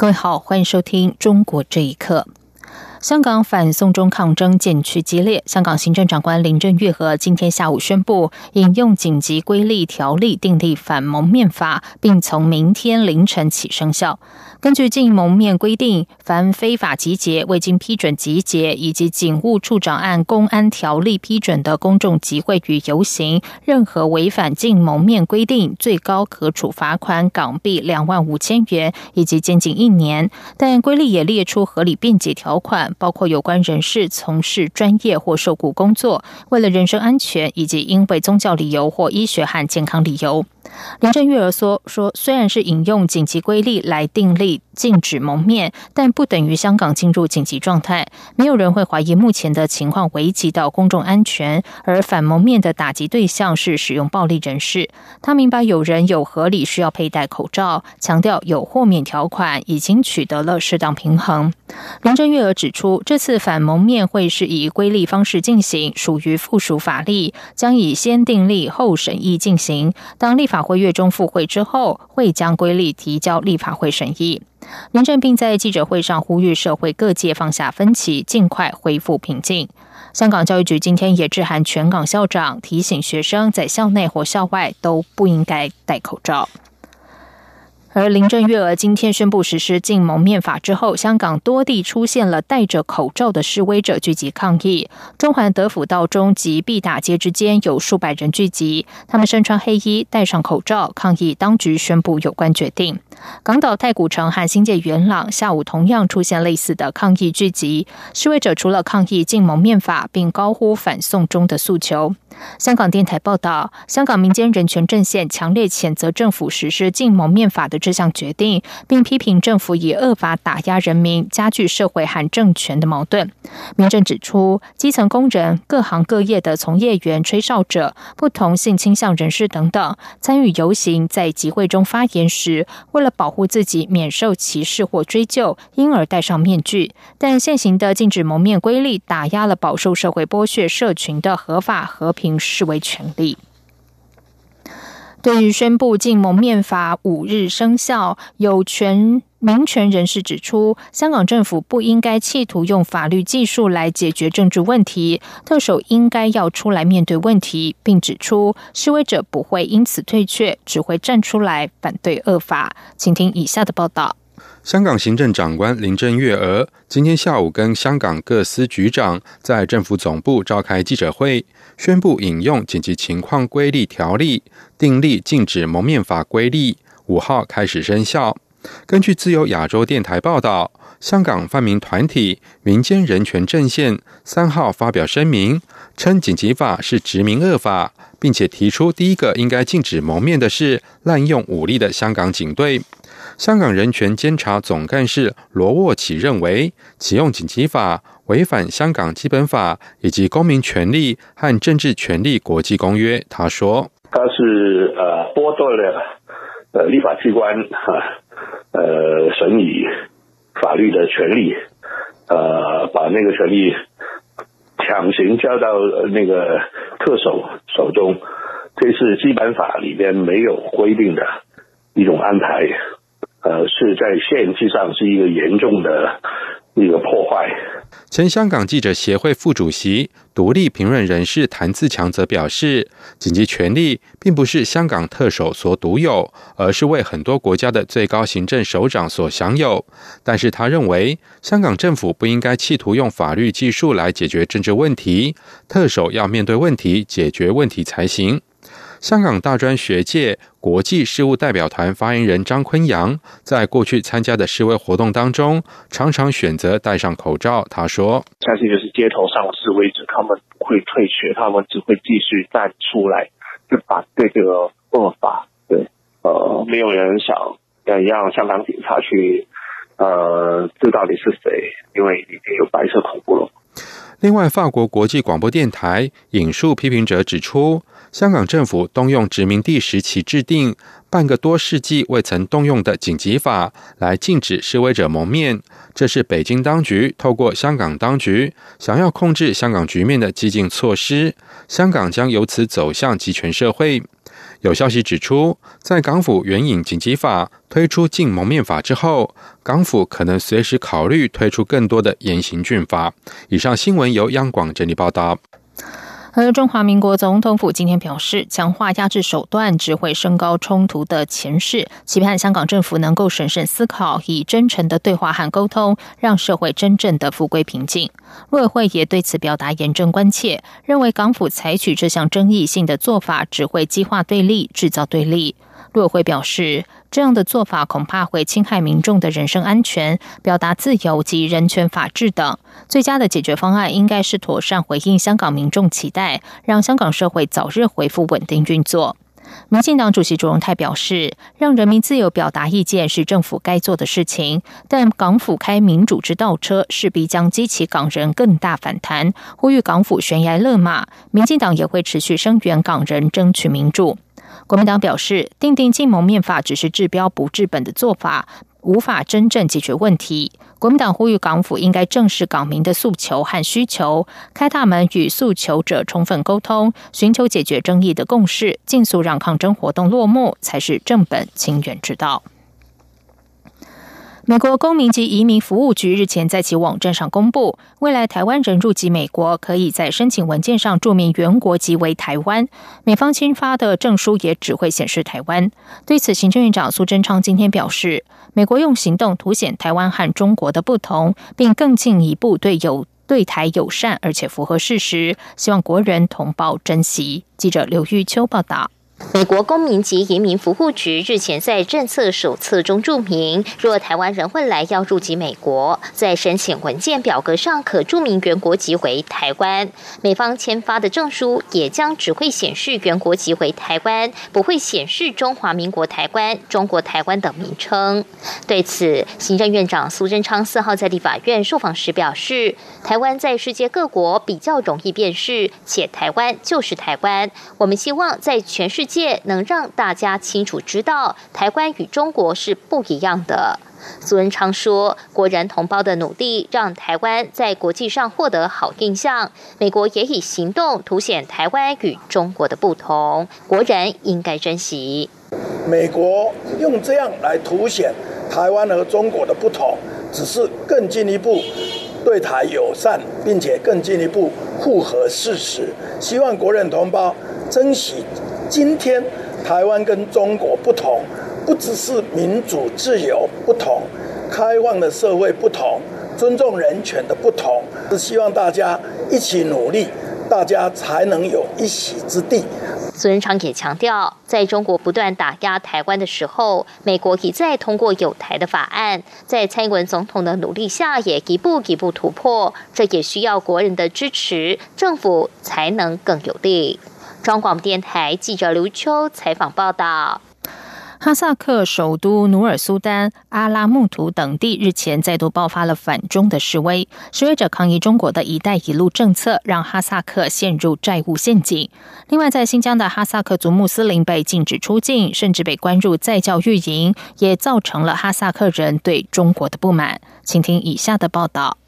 各位好，欢迎收听《中国这一刻》。香港反送中抗争渐趋激烈，香港行政长官林郑月娥今天下午宣布，引用紧急规例条例订立反蒙面法，并从明天凌晨起生效。根据禁蒙面规定，凡非法集结、未经批准集结以及警务处长按公安条例批准的公众集会与游行，任何违反禁蒙面规定，最高可处罚款港币两万五千元以及监禁一年。但规例也列出合理辩解条款，包括有关人士从事专业或受雇工作，为了人身安全以及因为宗教理由或医学和健康理由。林郑月儿说：“说虽然是引用紧急规例来订立禁止蒙面，但不等于香港进入紧急状态。没有人会怀疑目前的情况危及到公众安全。而反蒙面的打击对象是使用暴力人士。他明白有人有合理需要佩戴口罩，强调有豁免条款已经取得了适当平衡。”林郑月娥指出，这次反蒙面会是以规例方式进行，属于附属法例，将以先订立后审议进行。当立法。法会月中复会之后，会将规例提交立法会审议。林振斌在记者会上呼吁社会各界放下分歧，尽快恢复平静。香港教育局今天也致函全港校长，提醒学生在校内或校外都不应该戴口罩。而林郑月娥今天宣布实施禁蒙面法之后，香港多地出现了戴着口罩的示威者聚集抗议。中环德辅道中及毕打街之间有数百人聚集，他们身穿黑衣，戴上口罩抗议当局宣布有关决定。港岛太古城和新界元朗下午同样出现类似的抗议聚集，示威者除了抗议禁蒙面法，并高呼反送中的诉求。香港电台报道，香港民间人权阵线强烈谴责政府实施禁蒙面法的这项决定，并批评政府以恶法打压人民，加剧社会和政权的矛盾。民政指出，基层工人、各行各业的从业员、吹哨者、不同性倾向人士等等，参与游行在集会中发言时，为了保护自己免受歧视或追究，因而戴上面具。但现行的禁止蒙面规例，打压了饱受社会剥削社群的合法和平。视为权利。对于宣布禁蒙面法五日生效，有权民权人士指出，香港政府不应该企图用法律技术来解决政治问题，特首应该要出来面对问题，并指出示威者不会因此退却，只会站出来反对恶法。请听以下的报道。香港行政长官林郑月娥今天下午跟香港各司局长在政府总部召开记者会，宣布引用紧急情况规例条例，订立禁止蒙面法规例，五号开始生效。根据自由亚洲电台报道，香港泛民团体民间人权阵线三号发表声明，称紧急法是殖民恶法，并且提出第一个应该禁止蒙面的是滥用武力的香港警队。香港人权监察总干事罗沃奇认为，启用紧急法违反香港基本法以及公民权利和政治权利国际公约。他说：“他是呃剥夺了呃立法机关哈呃审理法律的权利，呃把那个权利强行交到那个特首手中，这是基本法里边没有规定的一种安排。”呃，是在宪制上是一个严重的一个破坏。前香港记者协会副主席、独立评论人士谭自强则表示，紧急权力并不是香港特首所独有，而是为很多国家的最高行政首长所享有。但是他认为，香港政府不应该企图用法律技术来解决政治问题，特首要面对问题、解决问题才行。香港大专学界国际事务代表团发言人张坤阳在过去参加的示威活动当中，常常选择戴上口罩。他说：“相信就是街头上的示威者，他们不会退却，他们只会继续站出来，就反对这个恶法。对，呃，没有人想要让香港警察去呃，知道你是谁？因为已经有白色恐怖了。另外，法国国际广播电台引述批评者指出，香港政府动用殖民地时期制定半个多世纪未曾动用的紧急法来禁止示威者蒙面，这是北京当局透过香港当局想要控制香港局面的激进措施，香港将由此走向集权社会。有消息指出，在港府援引紧急法推出禁蒙面法之后，港府可能随时考虑推出更多的严刑峻法。以上新闻由央广整理报道。而中华民国总统府今天表示，强化压制手段只会升高冲突的前势，期盼香港政府能够审慎思考，以真诚的对话和沟通，让社会真正的复归平静。陆委会也对此表达严正关切，认为港府采取这项争议性的做法，只会激化对立，制造对立。陆委会表示，这样的做法恐怕会侵害民众的人身安全、表达自由及人权法治等。最佳的解决方案应该是妥善回应香港民众期待，让香港社会早日恢复稳定运作。民进党主席卓荣泰表示，让人民自由表达意见是政府该做的事情，但港府开民主之倒车，势必将激起港人更大反弹。呼吁港府悬崖勒马，民进党也会持续声援港人争取民主。国民党表示，定定禁蒙面法只是治标不治本的做法，无法真正解决问题。国民党呼吁港府应该正视港民的诉求和需求，开大门与诉求者充分沟通，寻求解决争议的共识，尽速让抗争活动落幕，才是正本清源之道。美国公民及移民服务局日前在其网站上公布，未来台湾人入籍美国，可以在申请文件上注明原国籍为台湾，美方签发的证书也只会显示台湾。对此，行政院长苏贞昌今天表示，美国用行动凸显台湾和中国的不同，并更进一步对友对台友善，而且符合事实，希望国人同胞珍惜。记者刘玉秋报道。美国公民及移民服务局日前在政策手册中注明，若台湾人未来要入籍美国，在申请文件表格上可注明原国籍为台湾，美方签发的证书也将只会显示原国籍为台湾，不会显示中华民国台湾、中国台湾等名称。对此，行政院长苏贞昌四号在立法院受访时表示，台湾在世界各国比较容易辨识，且台湾就是台湾，我们希望在全世界能让大家清楚知道，台湾与中国是不一样的。苏文昌说：“国人同胞的努力让台湾在国际上获得好印象，美国也以行动凸显台湾与中国的不同，国人应该珍惜。美国用这样来凸显台湾和中国的不同，只是更进一步对台友善，并且更进一步符合事实。希望国人同胞珍惜。”今天台湾跟中国不同，不只是民主自由不同，开放的社会不同，尊重人权的不同，是希望大家一起努力，大家才能有一席之地。孙昌也强调，在中国不断打压台湾的时候，美国一再通过有台的法案，在蔡英文总统的努力下，也一步一步突破。这也需要国人的支持，政府才能更有力。中广电台记者刘秋采访报道：哈萨克首都努尔苏丹、阿拉木图等地日前再度爆发了反中的示威，示威者抗议中国的一带一路政策让哈萨克陷入债务陷阱。另外，在新疆的哈萨克族穆斯林被禁止出境，甚至被关入在教育营，也造成了哈萨克人对中国的不满。请听以下的报道。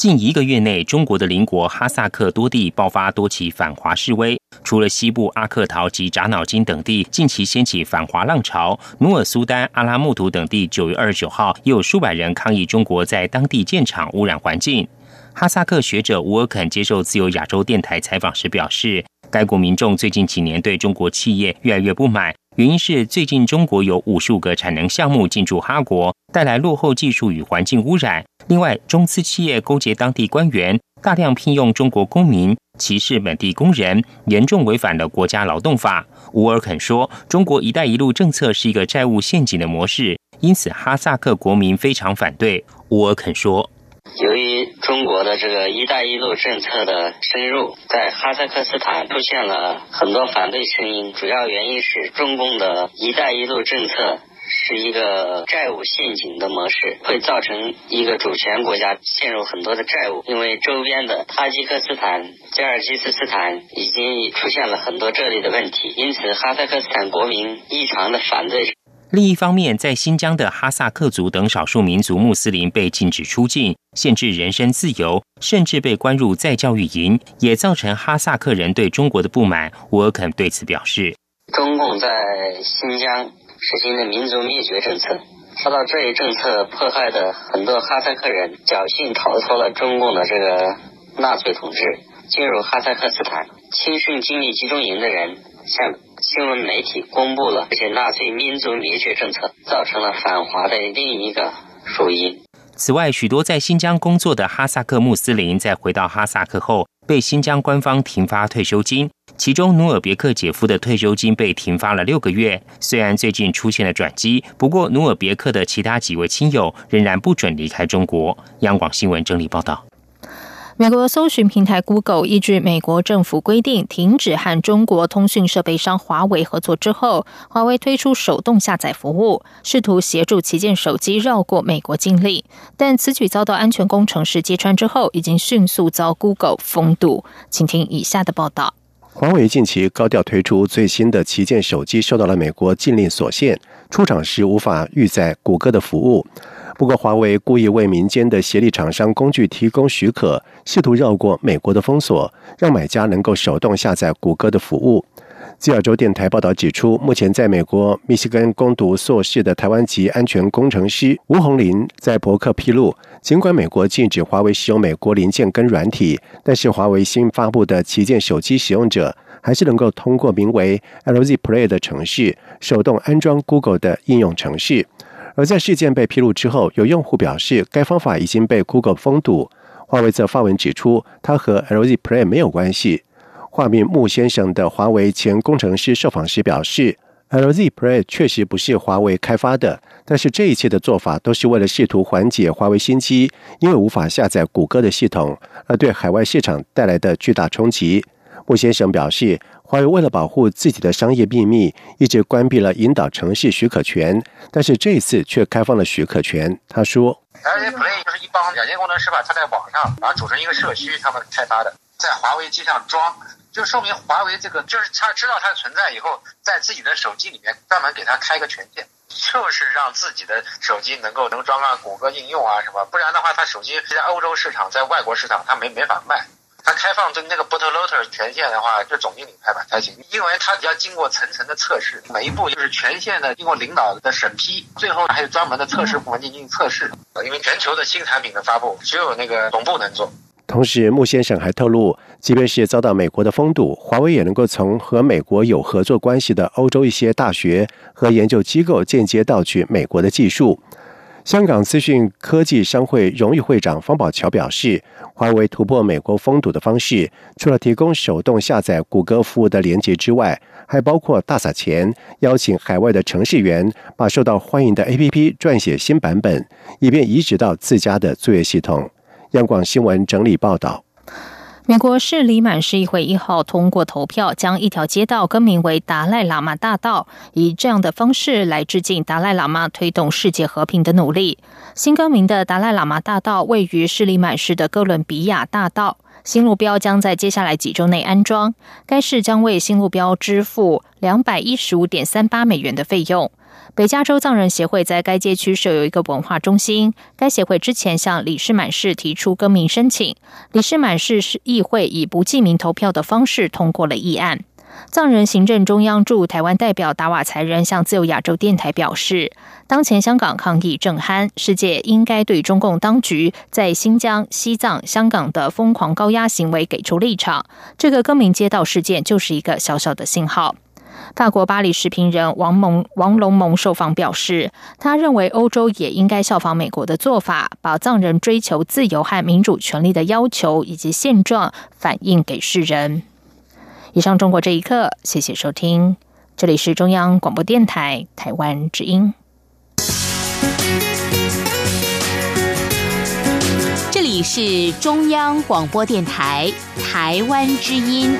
近一个月内，中国的邻国哈萨克多地爆发多起反华示威。除了西部阿克陶及扎脑金等地近期掀起反华浪潮，努尔苏丹、阿拉木图等地九月二十九号也有数百人抗议中国在当地建厂污染环境。哈萨克学者乌尔肯接受自由亚洲电台采访时表示，该国民众最近几年对中国企业越来越不满，原因是最近中国有五十五个产能项目进驻哈国，带来落后技术与环境污染。另外，中资企业勾结当地官员，大量聘用中国公民，歧视本地工人，严重违反了国家劳动法。乌尔肯说：“中国‘一带一路’政策是一个债务陷阱的模式，因此哈萨克国民非常反对。”乌尔肯说：“由于中国的这个‘一带一路’政策的深入，在哈萨克斯坦出现了很多反对声音，主要原因是中共的‘一带一路’政策。”是一个债务陷阱的模式，会造成一个主权国家陷入很多的债务，因为周边的塔吉克斯坦、吉尔吉斯斯坦已经出现了很多这类的问题，因此哈萨克斯坦国民异常的反对。另一方面，在新疆的哈萨克族等少数民族穆斯林被禁止出境，限制人身自由，甚至被关入再教育营，也造成哈萨克人对中国的不满。乌尔肯对此表示：“中共在新疆实行的民族灭绝政策，受到这一政策迫害的很多哈萨克人，侥幸逃脱了中共的这个纳粹统治，进入哈萨克斯坦，亲训经历集中营的人，像。”新闻媒体公布了这些纳粹民族灭绝政策，造成了反华的另一个主因。此外，许多在新疆工作的哈萨克穆斯林在回到哈萨克后，被新疆官方停发退休金。其中，努尔别克姐夫的退休金被停发了六个月。虽然最近出现了转机，不过努尔别克的其他几位亲友仍然不准离开中国。央广新闻整理报道。美国搜寻平台 Google 依据美国政府规定停止和中国通讯设备商华为合作之后，华为推出手动下载服务，试图协助旗舰手机绕过美国禁令。但此举遭到安全工程师揭穿之后，已经迅速遭 Google 封堵。请听以下的报道：华为近期高调推出最新的旗舰手机，受到了美国禁令所限，出厂时无法预载谷歌的服务。不过，华为故意为民间的协力厂商工具提供许可，试图绕过美国的封锁，让买家能够手动下载谷歌的服务。自由州电台报道指出，目前在美国密西根攻读硕士的台湾籍安全工程师吴红林在博客披露，尽管美国禁止华为使用美国零件跟软体，但是华为新发布的旗舰手机使用者还是能够通过名为 LZ Play 的程序，手动安装 Google 的应用程序。而在事件被披露之后，有用户表示该方法已经被 Google 封堵。华为则发文指出，它和 LZ Play 没有关系。化名穆先生的华为前工程师受访时表示，LZ Play 确实不是华为开发的，但是这一切的做法都是为了试图缓解华为新机因为无法下载谷歌的系统而对海外市场带来的巨大冲击。穆先生表示。华为为了保护自己的商业秘密，一直关闭了引导城市许可权，但是这一次却开放了许可权。他说：“LZ Play 就是一帮软件工程师吧，他在网上，然后组成一个社区，他们开发的，在华为机上装，就说明华为这个就是他知道它的存在以后，在自己的手机里面专门给他开个权限，就是让自己的手机能够能装上谷歌应用啊什么，不然的话，他手机在欧洲市场，在外国市场，他没没法卖。”它开放对那个 bootloader 权限的话，就总经理开吧才行，因为它要经过层层的测试，每一步就是权限的经过领导的审批，最后还有专门的测试部门进行测试。因为全球的新产品的发布，只有那个总部能做。同时，穆先生还透露，即便是遭到美国的封堵，华为也能够从和美国有合作关系的欧洲一些大学和研究机构间接盗取美国的技术。香港资讯科技商会荣誉会长方宝桥表示，华为突破美国封堵的方式，除了提供手动下载谷歌服务的连接之外，还包括大撒钱，邀请海外的程序员把受到欢迎的 APP 撰写新版本，以便移植到自家的作业系统。央广新闻整理报道。美国市里满市议会一号通过投票，将一条街道更名为达赖喇嘛大道，以这样的方式来致敬达赖喇嘛推动世界和平的努力。新更名的达赖喇嘛大道位于市里满市的哥伦比亚大道，新路标将在接下来几周内安装。该市将为新路标支付两百一十五点三八美元的费用。北加州藏人协会在该街区设有一个文化中心。该协会之前向李士满市提出更名申请，李士满市市议会以不记名投票的方式通过了议案。藏人行政中央驻台湾代表达瓦才仁向自由亚洲电台表示，当前香港抗议正酣，世界应该对中共当局在新疆、西藏、香港的疯狂高压行为给出立场。这个更名街道事件就是一个小小的信号。法国巴黎时评人王蒙王龙蒙受访表示，他认为欧洲也应该效仿美国的做法，把藏人追求自由和民主权利的要求以及现状反映给世人。以上，中国这一刻，谢谢收听，这里是中央广播电台台湾之音，这里是中央广播电台台湾之音。